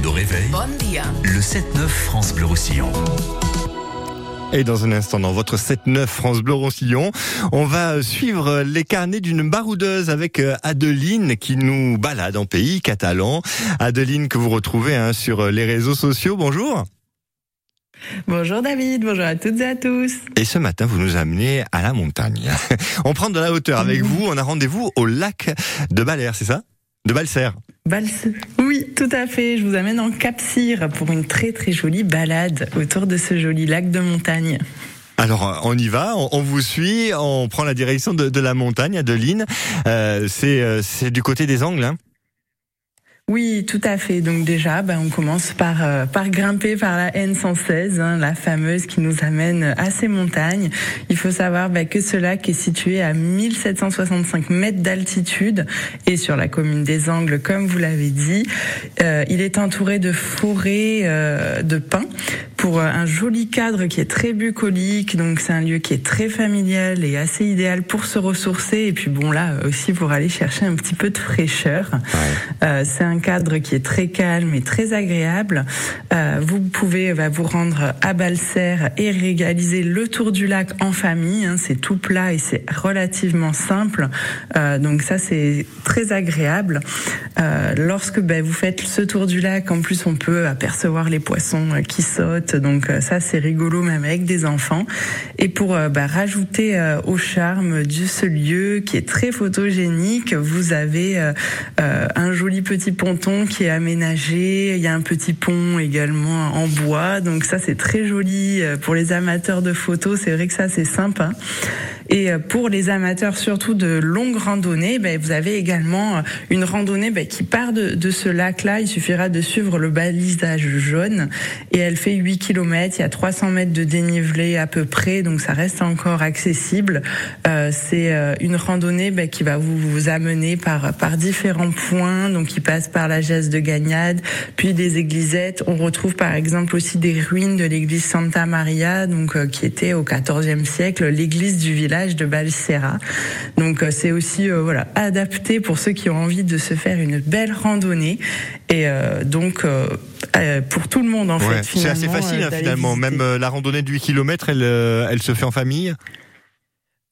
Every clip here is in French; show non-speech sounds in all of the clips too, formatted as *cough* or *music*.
week-end au réveil. Bon dia. Le 7-9 France Bleu Roussillon. Et dans un instant, dans votre 7-9 France Bleu Roussillon, on va suivre les carnets d'une baroudeuse avec euh, Adeline qui nous balade en pays catalan. Adeline que vous retrouvez hein, sur les réseaux sociaux. Bonjour. Bonjour David, bonjour à toutes et à tous. Et ce matin, vous nous amenez à la montagne. *laughs* On prend de la hauteur avec vous. On a rendez-vous au lac de Balère, c'est ça? De Balser. Oui, tout à fait. Je vous amène en Cap-Cyr pour une très très jolie balade autour de ce joli lac de montagne. Alors on y va, on, vous suit, on prend la direction de, la montagne, Adeline. Euh, c'est euh, c'est du côté des Angles. Hein Oui, tout à fait. Donc déjà, ben, on commence par euh, par grimper par la N116, hein, la fameuse qui nous amène à ces montagnes. Il faut savoir ben, que ce lac est situé à 1765 mètres d'altitude et sur la commune des Angles, comme vous l'avez dit. Euh, il est entouré de forêts euh, de pins pour un joli cadre qui est très bucolique. Donc c'est un lieu qui est très familial et assez idéal pour se ressourcer. Et puis bon là aussi pour aller chercher un petit peu de fraîcheur. Euh, c'est un cadre qui est très calme et très agréable. Euh, vous pouvez bah, vous rendre à Balser et réaliser le tour du lac en famille. Hein. c'est tout plat et c'est relativement simple. Euh, donc ça c'est très agréable. Euh, lorsque bah, vous faites ce tour du lac, en plus on peut apercevoir les poissons euh, qui sautent. Donc euh, ça c'est rigolo même avec des enfants. Et pour euh, bah, rajouter euh, au charme de ce lieu qui est très photogénique, vous avez un joli petit ponton qui est aménagé. Il y a un petit pont également en bois. Donc ça c'est très joli pour les amateurs de photos. C'est vrai que ça c'est sympa. Et euh, pour les amateurs surtout de longues randonnées, ben, vous avez également euh, une randonnée ben, qui part de, de ce lac-là. Il suffira de suivre le balisage jaune et elle fait 8 km. Il y a 300 mètres de dénivelé à peu près, donc ça reste encore accessible. Euh, C'est euh, une randonnée ben, qui va vous, vous amener par, par différents points, donc qui passe par la Geste de Gagnade, puis des églisettes. On retrouve par exemple aussi des ruines de l'église Santa Maria, donc euh, qui était au XIVe siècle l'église du village de Balsera. Donc euh, c'est aussi euh, voilà adapté pour ceux qui ont envie de se faire une belle randonnée et euh, donc euh, pour tout le monde en Ouais, fait. C'est assez facile hein, finalement. visiter. Même la randonnée de 8 km, elle, elle se fait en famille.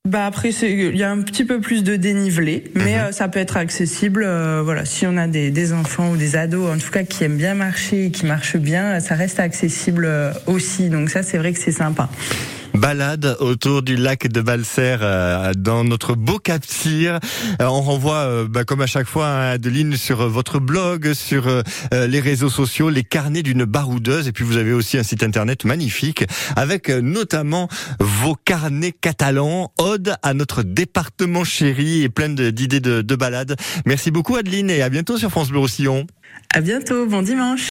Bah après il y a un petit peu plus de dénivelé, mais Mhm. euh, ça peut être accessible. euh, voilà, si on a des, des enfants ou des ados, en tout cas qui aiment bien marcher, et qui marchent bien, ça reste accessible euh, aussi. Donc ça c'est vrai que c'est sympa. Balade autour du lac de Balser euh, dans notre beau Cap. Euh, on renvoie, euh, bah, comme à chaque fois, hein, Adeline, sur votre blog, sur les réseaux sociaux, les carnets d'une baroudeuse. Et puis vous avez aussi un site internet magnifique avec notamment vos carnets catalans, ode à notre département chéri et plein d'idées de, de balades. Merci beaucoup Adeline et à bientôt sur France Bleu Roussillon. À bientôt, bon dimanche.